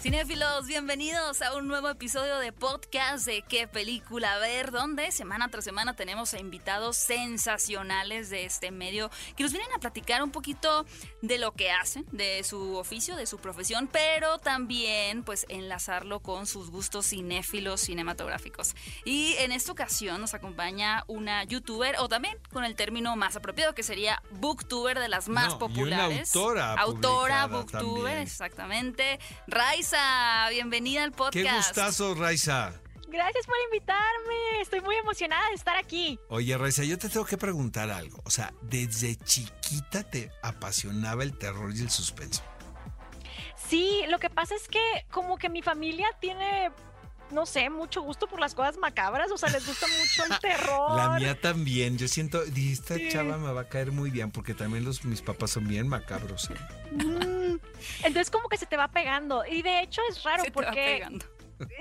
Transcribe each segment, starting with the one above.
Cinéfilos, bienvenidos a un nuevo episodio de podcast de qué película ver, donde semana tras semana tenemos a invitados sensacionales de este medio que nos vienen a platicar un poquito de lo que hacen, de su oficio, de su profesión, pero también pues enlazarlo con sus gustos cinéfilos cinematográficos. Y en esta ocasión nos acompaña una youtuber o también con el término más apropiado que sería booktuber de las más No, y una populares. autora Autora, booktuber, también. exactamente. Raiza, bienvenida al podcast. Qué gustazo, Raiza. Gracias por invitarme. Estoy muy emocionada de estar aquí. Oye, Raiza, yo te tengo que preguntar algo. O sea, desde chiquita te apasionaba el terror y el suspenso. Sí, lo que pasa es que como que mi familia tiene, no sé, mucho gusto por las cosas macabras. O sea, les gusta mucho el terror. La mía también. Yo siento, dije, esta Sí. chava me va a caer muy bien porque también los, mis papás son bien macabros. ¿eh? Mm, Entonces como que se te va pegando. Y de hecho es raro Se te va porque... pegando.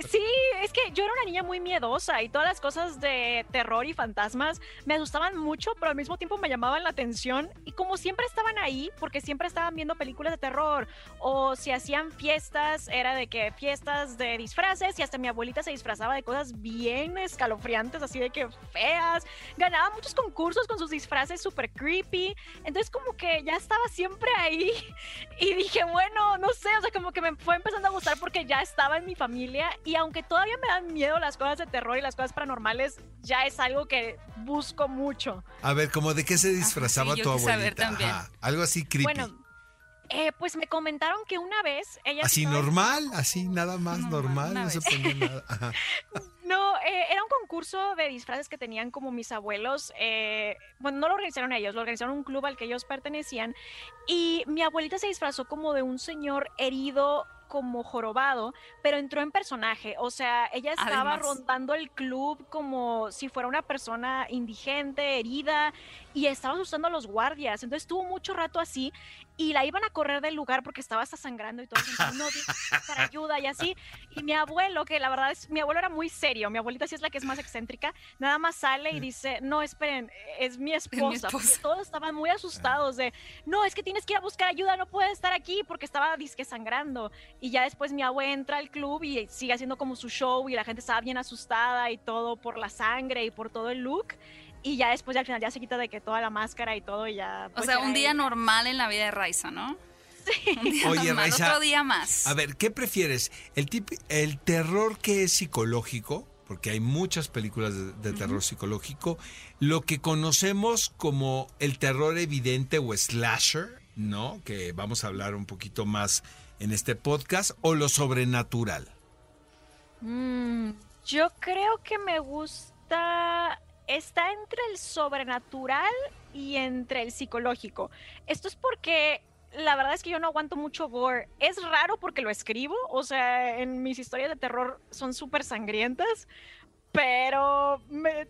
Sí, es que yo era una niña muy miedosa y todas las cosas de terror y fantasmas me asustaban mucho, pero al mismo tiempo me llamaban la atención. Y como siempre estaban ahí, porque siempre estaban viendo películas de terror, o si hacían fiestas, era de que fiestas de disfraces, y hasta mi abuelita se disfrazaba de cosas bien escalofriantes, así de que feas. Ganaba muchos concursos con sus disfraces súper creepy. Entonces, como que ya estaba siempre ahí. Y dije, bueno, no sé, o sea, como que me fue empezando a gustar porque ya estaba en mi familia y aunque todavía me dan miedo las cosas de terror y las cosas paranormales, ya es algo que busco mucho. A ver, ¿cómo de qué se disfrazaba sí, tu quise saber abuelita? también. Ajá, algo así creepy. Bueno, eh, pues me comentaron que una vez ella... así estaba- normal, así nada más Normal, no se ponía nada. Ajá. No, eh, era un concurso de disfraces que tenían como mis abuelos. eh, bueno, no lo organizaron ellos, lo organizaron un club al que ellos pertenecían. Y mi abuelita se disfrazó como de un señor herido como jorobado, pero entró en personaje. O sea, ella estaba Además. rondando el club como si fuera una persona indigente, herida, y estaba asustando a los guardias. Entonces estuvo mucho rato así y la iban a correr del lugar porque estaba hasta sangrando y todo. Entonces, no, buscar ayuda y así. Y mi abuelo, que la verdad es, mi abuelo era muy serio, mi abuelita sí es la que es más excéntrica, nada más sale y dice, no, esperen, es mi esposa. porque esposa. todos estaban muy asustados de, no, es que tienes que ir a buscar ayuda, no puedes estar aquí porque estaba disque sangrando. Y ya después mi abuela entra al club y sigue haciendo como su show y la gente estaba bien asustada y todo por la sangre y por todo el look. Y ya después ya al final ya se quita de que toda la máscara y todo y ya... O pues, sea, un día normal en la vida de Raiza, ¿no? Un día Oye, normal, Raiza, otro día más. A ver, ¿qué prefieres? ¿El, tip, el terror que es psicológico? Porque hay muchas películas de, de terror psicológico. Lo que conocemos como el terror evidente o slasher, ¿no? Que vamos a hablar un poquito más en este podcast. O lo sobrenatural. Mm, yo creo que me gusta. Está entre el sobrenatural y entre el psicológico. Esto es porque la verdad es que yo no aguanto mucho gore. Es raro porque lo escribo, o sea, en mis historias de terror son súper sangrientas, pero me,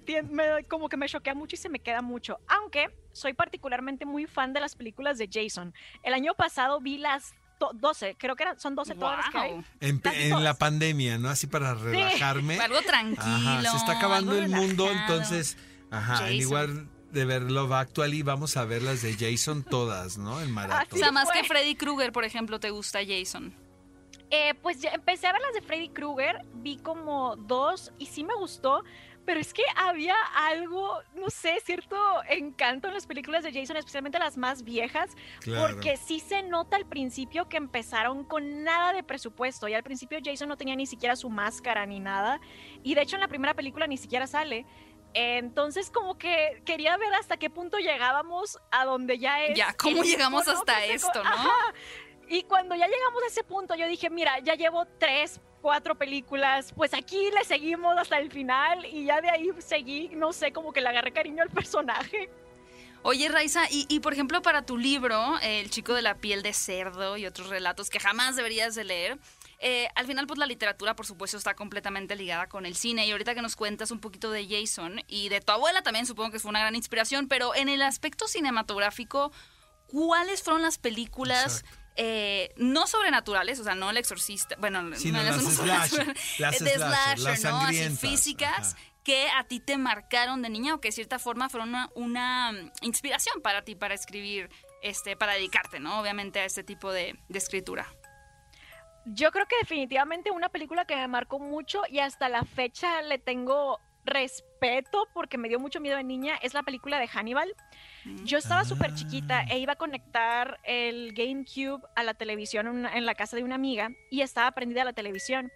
como que me choquea mucho y se me queda mucho. Aunque soy particularmente muy fan de las películas de Jason. El año pasado vi las 12, creo que eran, son 12 todas las que hay. En, la pandemia, ¿no? Así para relajarme. Algo tranquilo. Ajá, se está acabando el mundo, entonces, ajá, en Jason. igual de ver Love Actually, vamos a ver las de Jason todas, ¿no? En O maratón. sea, más fue. que Freddy Krueger, por ejemplo, te gusta Jason. Eh, pues ya empecé a ver las de Freddy Krueger, vi como dos y sí me gustó, pero es que había algo, no sé, cierto encanto en las películas de Jason, especialmente las más viejas, Claro. porque sí se nota al principio que empezaron con nada de presupuesto y al principio Jason no tenía ni siquiera su máscara ni nada y de hecho en la primera película ni siquiera sale. Entonces como que quería ver hasta qué punto llegábamos a donde ya es. Ya, ¿cómo llegamos hasta co- esto, no? Ajá. Y cuando ya llegamos a ese punto, yo dije, mira, ya llevo tres, cuatro películas, pues aquí le seguimos hasta el final y ya de ahí seguí, no sé, como que le agarré cariño al personaje. Oye, Raiza, y, y, por ejemplo para tu libro, El chico de la piel de cerdo y otros relatos que jamás deberías de leer, eh, al final pues la literatura por supuesto está completamente ligada con el cine y ahorita que nos cuentas un poquito de Jason y de tu abuela también supongo que fue una gran inspiración, pero en el aspecto cinematográfico, ¿cuáles fueron las películas... Exacto. Eh, no sobrenaturales, o sea, no el exorcista, bueno, Sí, no, las no slasher, sobrenatural, las de slasher, las ¿no? Así físicas, ajá. que a ti te marcaron de niña o que de cierta forma fueron una, una mm, inspiración para ti para escribir, este, para dedicarte, ¿no? Obviamente a este tipo de, de escritura. Yo creo que definitivamente una película que me marcó mucho y hasta la fecha le tengo respeto porque me dio mucho miedo de niña es la película de Hannibal. Yo estaba súper chiquita e iba a conectar el GameCube a la televisión en la casa de una amiga y estaba prendida la televisión.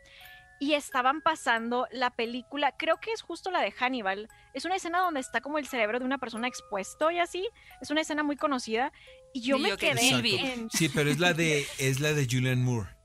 Y estaban pasando la película, creo que es justo la de Hannibal. Es una escena donde está como el cerebro de una persona expuesto y así. Es una escena muy conocida. Y yo me quedé en... Sí, pero es la de, es la de Julian Moore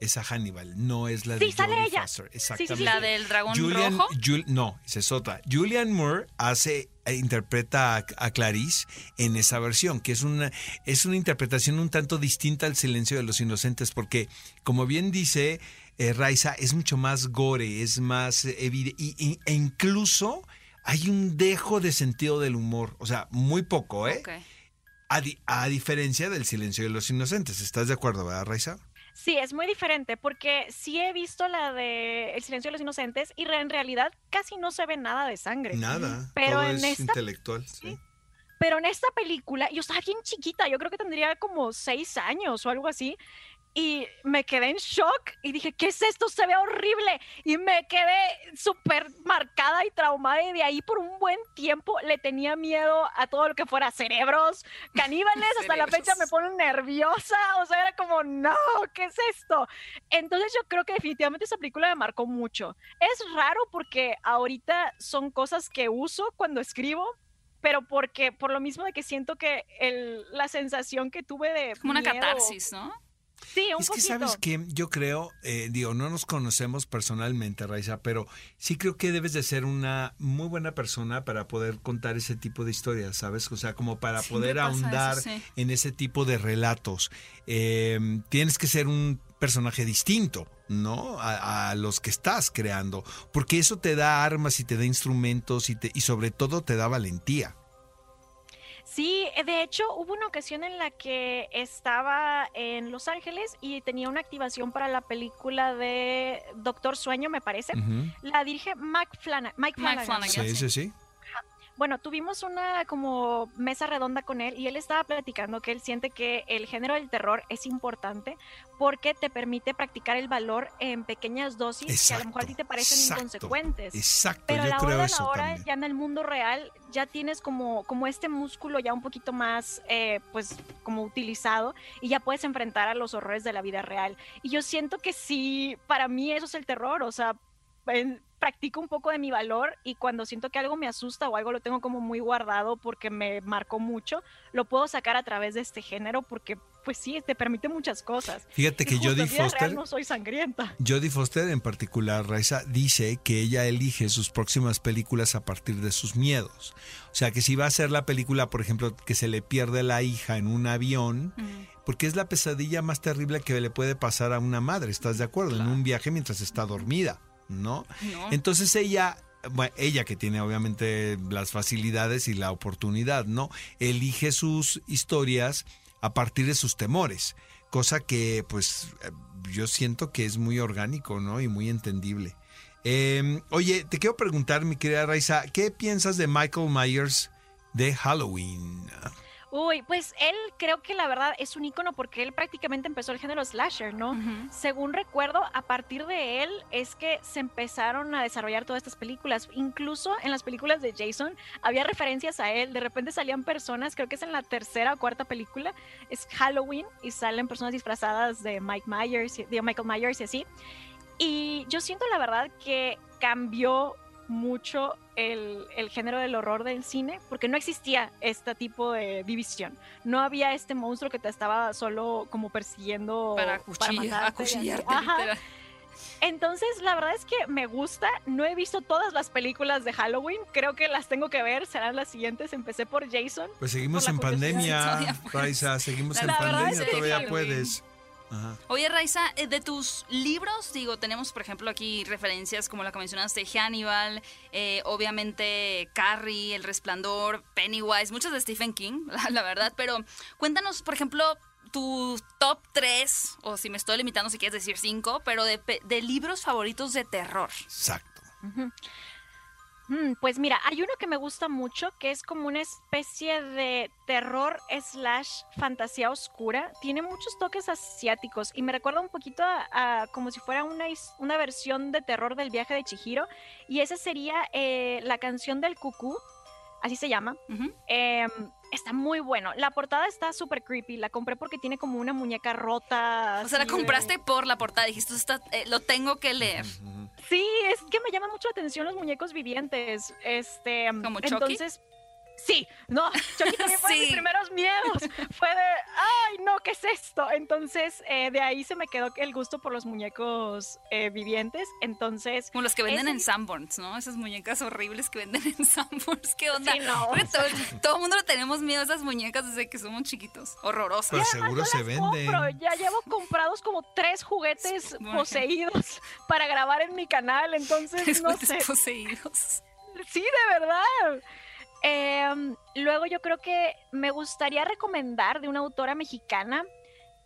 esa Hannibal, no es la de sí, sale ella. Exactamente. Sí, la del dragón rojo. no, esa es otra. Julian Moore hace e interpreta a, Clarice en esa versión, que es una, es una interpretación un tanto distinta al silencio de los inocentes, porque como bien dice eh, Raiza, es mucho más gore, es más evidente, e incluso hay un dejo de sentido del humor, o sea, muy poco, ¿eh? A, a diferencia del silencio de los inocentes. ¿Estás de acuerdo, verdad, Raiza? Sí, es muy diferente porque sí he visto la de El silencio de los inocentes y en realidad casi no se ve nada de sangre. Nada. Pero en es intelectual. Sí. Pero en esta película, yo estaba bien chiquita, yo creo que tendría como seis años o algo así y me quedé en shock y dije, ¿qué es esto? Se ve horrible. Y me quedé súper marcada y traumada y de ahí por un buen tiempo le tenía miedo a todo lo que fuera cerebros, caníbales, hasta la fecha me pone nerviosa, o sea, era como, no, ¿qué es esto? Entonces yo creo que definitivamente esa película me marcó mucho. Es raro porque ahorita son cosas que uso cuando escribo, pero porque por lo mismo de que siento que el, la sensación que tuve de... Como una catarsis, ¿no? Sí, un es que sabes que yo creo, eh, digo, no nos conocemos personalmente, Raiza, pero sí creo que debes de ser una muy buena persona para poder contar ese tipo de historias, ¿sabes? O sea, como para poder ahondar en ese tipo de relatos. Em, tienes que ser un personaje distinto, ¿no? A, los que estás creando, porque eso te da armas y te da instrumentos y, te, y sobre todo te da valentía. Sí, eh, de hecho hubo una ocasión en la que estaba en Los Ángeles y tenía una activación para la película de Doctor Sueño, me parece. La dirige Mike Flanagan. Mike Flanagan. Sí, sí, sí. Bueno, tuvimos una como mesa redonda con él y él estaba platicando que él siente que el género del terror es importante porque te permite practicar el valor en pequeñas dosis que a lo mejor a ti te parecen inconsecuentes. Exacto, Pero a la hora de la hora, ya en el mundo real, ya tienes como, como este músculo ya un poquito más, eh, pues, como utilizado y ya puedes enfrentar a los horrores de la vida real. Y yo siento que sí, para mí eso es el terror, o sea, practico un poco de mi valor y cuando siento que algo me asusta o algo lo tengo como muy guardado porque me marcó mucho, lo puedo sacar a través de este género porque pues sí, te permite muchas cosas. Fíjate que Jodie Foster no soy sangrienta. Jodie Foster en particular, Raiza, dice que ella elige sus próximas películas a partir de sus miedos. O sea, que si va a ser la película, por ejemplo, que se le pierde la hija en un avión, porque es la pesadilla más terrible que le puede pasar a una madre, ¿estás de acuerdo? En un viaje mientras está dormida. ¿No? Entonces ella bueno, ella que tiene obviamente las facilidades y la oportunidad, ¿no? Elige sus historias a partir de sus temores, cosa que pues yo siento que es muy orgánico, ¿no? Y muy entendible. Em, oye, te quiero preguntar, mi querida Raiza, ¿qué piensas de Michael Myers de Halloween? Uy, pues él creo que la verdad es un ícono porque él prácticamente empezó el género slasher, ¿no? Según recuerdo, a partir de él es que se empezaron a desarrollar todas estas películas. Incluso en las películas de Jason había referencias a él. De repente salían personas, creo que es en la tercera o cuarta película, es Halloween y salen personas disfrazadas de Mike Myers, de Michael Myers y así. Y yo siento la verdad que cambió mucho el, género del horror del cine porque no existía este tipo de división. No había este monstruo que te estaba solo como persiguiendo para, acuchillarte. Entonces, la verdad es que me gusta. No he visto todas las películas de Halloween. Creo que las tengo que ver. Serán las siguientes. Empecé por Jason. Pues seguimos en pandemia, Raisa. Seguimos en pandemia. Todavía puedes. Oye, Raiza, eh, de tus libros, digo, tenemos por ejemplo aquí referencias como la que mencionaste, Hannibal, eh, obviamente Carrie, El Resplandor, Pennywise, muchas de Stephen King, la, verdad, pero cuéntanos, por ejemplo, tu top 3, o si me estoy limitando si quieres decir 5, pero de, libros favoritos de terror. Exacto. Mm, pues mira, hay uno que me gusta mucho que es como una especie de terror slash fantasía oscura. Tiene muchos toques asiáticos y me recuerda un poquito a, a como si fuera una, una versión de terror del viaje de Chihiro. Y esa sería eh, la canción del cucú, así se llama. Em, está muy bueno. La portada está súper creepy. La compré porque tiene como una muñeca rota. O sea, la de- compraste por la portada. Dijiste, "Esto está- eh, lo tengo que leer. Sí, es que me llaman mucho la atención los muñecos vivientes. Este, ¿Como Chucky? entonces, sí, no, Chucky también fue de mis primeros miedos. Fue de, ay, no, ¿qué es esto? Entonces, eh, de ahí se me quedó el gusto por los muñecos eh, vivientes. Entonces, Como los que venden Ese- en Sanborns, ¿no? Esas muñecas horribles que venden en Sanborns. ¿Qué onda? Sí, no. Todo, todo el mundo le tenemos miedo a esas muñecas desde que somos chiquitos. Horrorosas. Además seguro no se venden. compro. Ya llevo comprados como tres juguetes Bueno. poseídos para grabar en mi canal. Entonces, no Después sé. poseídos. Sí, de verdad. Em, luego yo creo que me gustaría recomendar de una autora mexicana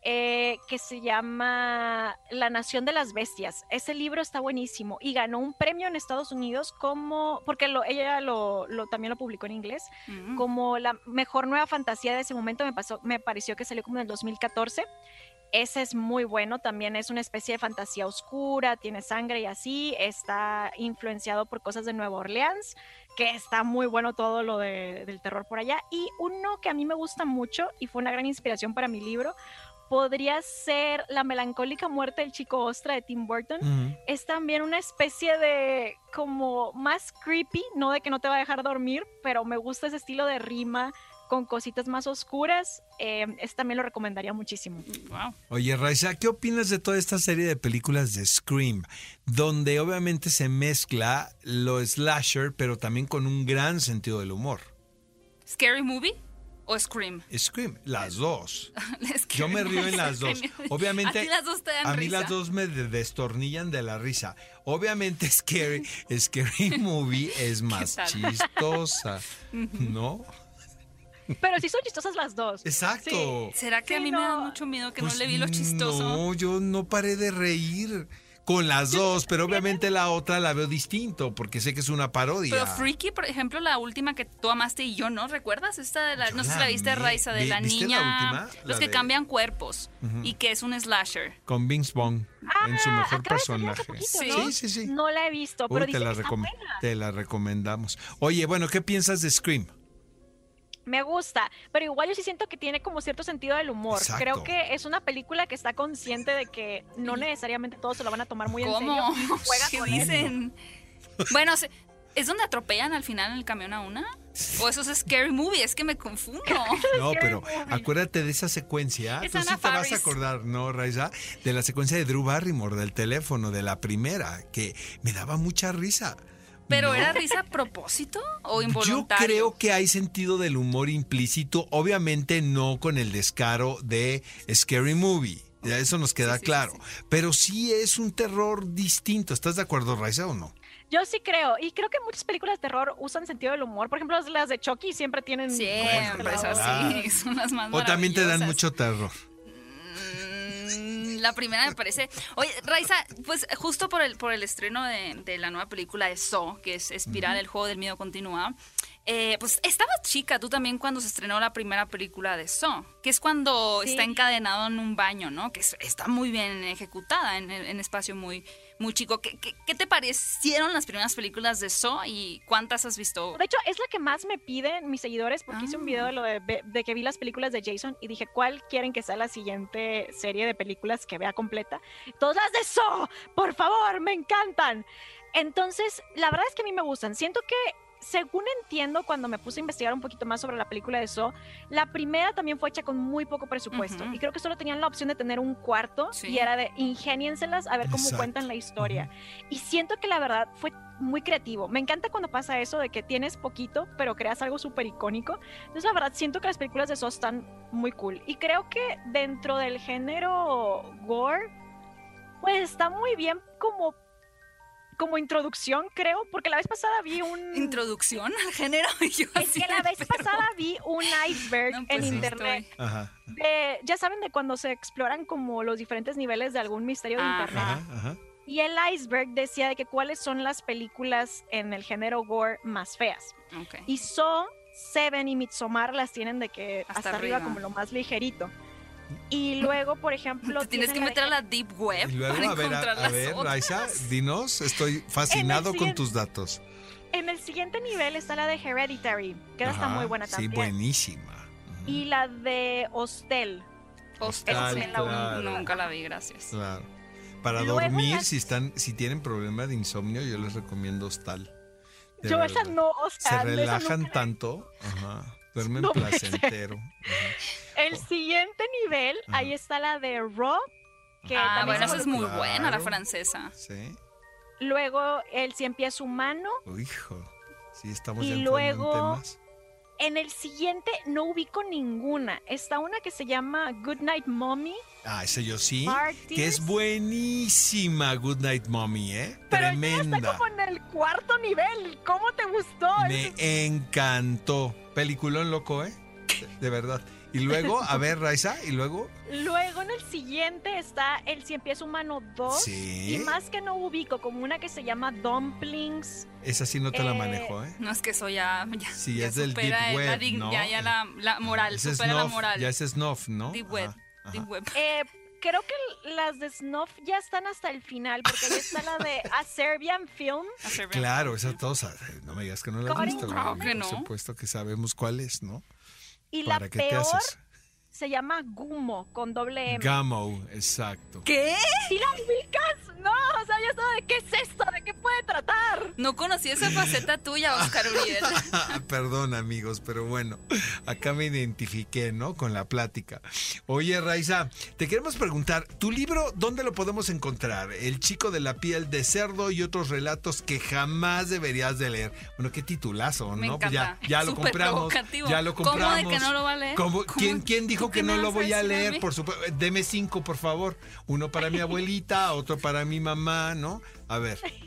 eh, que se llama La Nación de las Bestias. Ese libro está buenísimo y ganó un premio en Estados Unidos como, porque lo, ella lo, lo- también lo publicó en inglés, Mm. como la mejor nueva fantasía de ese momento. Me, pasó, me pareció que salió como en el 2014. Ese es muy bueno, también es una especie de fantasía oscura, tiene sangre y así, está influenciado por cosas de Nueva Orleans, que está muy bueno todo lo de- del terror por allá. Y uno que a mí me gusta mucho y fue una gran inspiración para mi libro, podría ser La melancólica muerte del chico ostra de Tim Burton es también una especie de como más creepy, no de que no te va a dejar dormir, pero me gusta ese estilo de rima con cositas más oscuras. Eh, ese también lo recomendaría muchísimo. Wow. Oye, Raiza, ¿qué opinas de toda esta serie de películas de Scream? Donde obviamente se mezcla lo slasher, pero también con un gran sentido del humor. ¿Scary Movie o Scream? Scream, las dos. Scary Yo me río en las dos. Obviamente, A las dos te dan a mí risa. las dos me de- destornillan de la risa. Obviamente, Scary, Scary Movie es más chistosa, ¿no? Pero sí son chistosas las dos. Exacto. ¿Será que a mí me da no. mucho miedo que Pues no le vi lo chistoso? No, yo no paré de reír con las dos, pero obviamente la otra la veo distinto porque sé que es una parodia. Pero Freaky, por ejemplo, la última que tú amaste y yo no, ¿recuerdas? Esta de la, Yo no sé si la viste. Raiza, de la ¿viste la niña. última? Los La que de- cambian cuerpos y que es un slasher. Con Vince Vaughn en su Ah, mejor personaje. poquito, Sí. ¿no? sí, sí, sí. No la he visto, Uy, pero te, la que está recom- buena. te la recomendamos. Oye, bueno, ¿qué piensas de Scream? Me gusta, pero igual yo sí siento que tiene como cierto sentido del humor. Exacto. Creo que es una película que está consciente de que no necesariamente todos se lo van a tomar muy en ¿Cómo? serio. Juega ¿Qué con dicen? Bueno, se- ¿es donde atropellan al final en el camión a una? ¿O eso es Scary Movie? Es que me confundo. No, pero acuérdate de esa secuencia. Es Tú sí te vas a acordar, ¿no, Raiza? De la secuencia de Drew Barrymore, del teléfono, de la primera, que me daba mucha risa. ¿Pero No. era risa a propósito o Yo involuntario? creo que hay sentido del humor implícito, obviamente no con el descaro de Scary Movie. Ya Eso nos queda Sí, sí, claro. sí, Pero sí es un terror distinto. ¿Estás de acuerdo, Raiza, o no? Yo sí creo, y creo que muchas películas de terror usan sentido del humor. Por ejemplo, las- las de Chucky siempre tienen... Siempre es así, son las más O también te dan mucho terror. La primera me parece. Oye, Raiza, pues justo por el, por el estreno de, de la nueva película de Saw, que es Espiral, el juego del miedo continúa. eh, pues estabas chica tú también cuando se estrenó la primera película de Saw, que es cuando Sí. está encadenado en un baño, ¿no? Que es- está muy bien ejecutada en, en espacio muy, muy chico. ¿Qué, qué, qué te parecieron las primeras películas de Saw y cuántas has visto? De hecho, es la que más me piden mis seguidores porque hice un Ah. video de lo de, de que vi las películas de Jason y dije, ¿cuál quieren que sea la siguiente serie de películas que vea completa? Todas las de Saw, por favor, me encantan. Entonces, la verdad es que a mí me gustan. Siento que, según entiendo, cuando me puse a investigar un poquito más sobre la película de Saw, la primera también fue hecha con muy poco presupuesto. Y creo que solo tenían la opción de tener un cuarto Sí. y era de ingénienselas a ver cómo Exacto. cuentan la historia. Y siento que la verdad fue muy creativo. Me encanta cuando pasa eso de que tienes poquito, pero creas algo súper icónico. Entonces, la verdad, siento que las películas de Saw están muy cool. Y creo que dentro del género gore, pues está muy bien como, como introducción, creo, porque la vez pasada vi un... ¿Introducción al género? Yo Es que la vez pero- pasada vi un iceberg No, en pues sí internet. Ajá. de- ya saben de cuando se exploran como los diferentes niveles de algún misterio de Ajá. internet. Ajá. Y el iceberg decía de que cuáles son las películas en el género gore más feas. Ok. Y So, Seven y Midsommar las tienen de que Hasta hasta, arriba, arriba. como lo más ligerito. Y luego, por ejemplo, Te tienes que la meter a la deep web Y luego, para a ver, a, a ver. Raisa, dinos, estoy fascinado con tus datos. En el siguiente nivel está la de Hereditary, que está Ajá, muy buena Sí, también. buenísima. Ujú. Y la de Hostel. Hostel, Hostal, sí, claro. Nunca la vi, gracias. Claro. Para Luego dormir, si están, si tienen problema de insomnio, yo les recomiendo hostal. De Yo esa verdad. no, o sea, Se esa relajan nunca- tanto, ajá, duermen No placentero. El siguiente nivel, Ajá. ahí está la de Raw, que Ah, también bueno, esa es muy buena, la francesa. Sí. Luego el cien pies humano. Hijo. Sí, estamos Y ya luego- en temas. En el siguiente no ubico ninguna. Está una que se llama Good Night Mommy. Ah, ese yo sí. Que es buenísima Good Night Mommy, ¿eh? Pero Tremenda. está como en el cuarto nivel. ¿Cómo te gustó? Me encantó. Peliculón loco, ¿eh? De, de verdad. Y luego, a ver, Raiza, y luego. Luego en el siguiente está el cien pies humano 2. Sí. Y más que no ubico, como una que se llama Dumplings. Esa sí no te la Eh, manejo, ¿eh? No es que eso ya, ya, Sí, ya es del supera deep el- la web, dig- ¿no? ya, ya la, la moral, supera la moral. Ya es snuff, ¿no? Deep web, Ajá, ajá. deep web. Eh, creo que las de Snuff ya están hasta el final, porque ahí está la de A Serbian Film. A Serbian Claro, esa todos. eh, No me digas que no la has visto. claro güey. que no. Por supuesto que sabemos cuál es, ¿no? Y la ¿Para qué te haces? se llama Gumo, con doble M. Gamo, exacto. ¿Qué? ¿Sí la ubicas? No, o sea, yo estaba de qué es esto, de qué puede tratar. No conocí esa faceta tuya, Oscar Uriel. Perdón, amigos, pero bueno, acá me identifiqué, ¿no? Con la plática. Oye, Raiza, te queremos preguntar, ¿tu libro dónde lo podemos encontrar? El chico de la piel de cerdo y otros relatos que jamás deberías de leer. Bueno, qué titulazo, Me ¿no? Pues ya, encanta. ya lo Súper compramos. provocativo. Ya lo ¿Cómo de compramos. que no lo va a leer? ¿Cómo- ¿Cómo? ¿Quién, quién dijo ¿Tú que no lo voy a leer? Por supuesto, deme cinco, por favor. Uno para mi abuelita, otro para mi mamá, ¿no? A ver.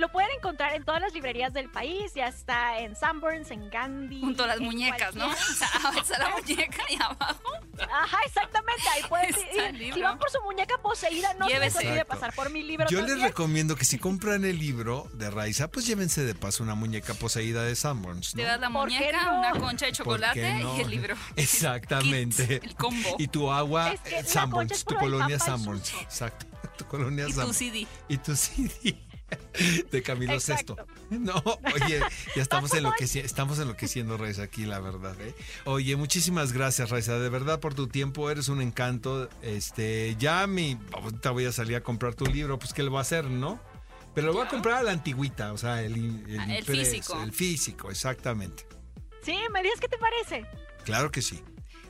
Lo pueden encontrar en todas las librerías del país, ya está en Sanborns, en Gandhi. Junto a las muñecas, ¿no? O sea, está la muñeca y abajo. Ajá, exactamente, ahí pueden ir. Si van por su muñeca poseída, no se les Llévese. olvide Exacto. pasar por mi libro Yo les recomiendo que si compran el libro de Raiza, pues llévense de paso una muñeca poseída de Sanborns, Te ¿no? das la ¿Por qué muñeca, no? una concha de ¿Por chocolate no? y el libro. Exactamente. Kit, el combo. Y tu agua Es que eh, Sanborns, tu colonia Sanborns. Exacto. Tu colonia Y tu Sanborns. CD. Y tu CD. De Camilo Exacto. Sesto. No, oye, ya estamos enloqueciendo, estamos enloqueciendo, Raiza, aquí, la verdad. ¿eh? Oye, muchísimas gracias, Raiza, de verdad por tu tiempo, eres un encanto. Este, ya mi, ahorita voy a salir a comprar tu libro, pues qué le voy a hacer, ¿no? Pero lo voy a comprar a la antigüita, o sea, el, el, Ah, el físico. El físico, exactamente. Sí, me digas qué te parece. Claro que sí.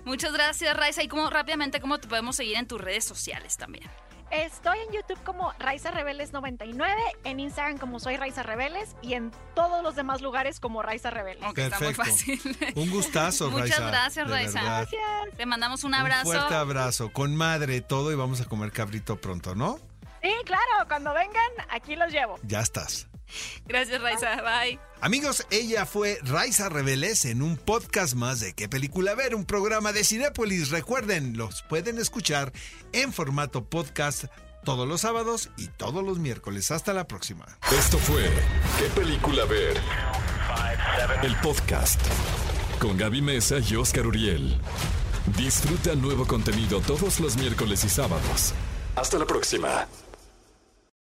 Muchas gracias, Raiza. Y como rápidamente, ¿cómo te podemos seguir en tus redes sociales también? Estoy en YouTube como Raiza Rebeles 99, en Instagram como Soy Raiza Rebeles y en todos los demás lugares como Raiza Rebeles. Aunque está muy fácil. Un gustazo, Muchas Raiza. gracias, de Raiza. verdad. Gracias. Te mandamos un Un abrazo. fuerte abrazo. Con madre todo y vamos a comer cabrito pronto, ¿no? Sí, claro, cuando vengan, aquí los llevo. Ya estás. Gracias, Raiza. Bye. Amigos, ella fue Raiza Reveles en un podcast más de ¿Qué película ver? Un programa de Cinépolis. Recuerden, los pueden escuchar en formato podcast todos los sábados y todos los miércoles. Hasta la próxima. Esto fue ¿Qué película ver? El podcast con Gaby Mesa y Oscar Uriel. Disfruta nuevo contenido todos los miércoles y sábados. Hasta la próxima.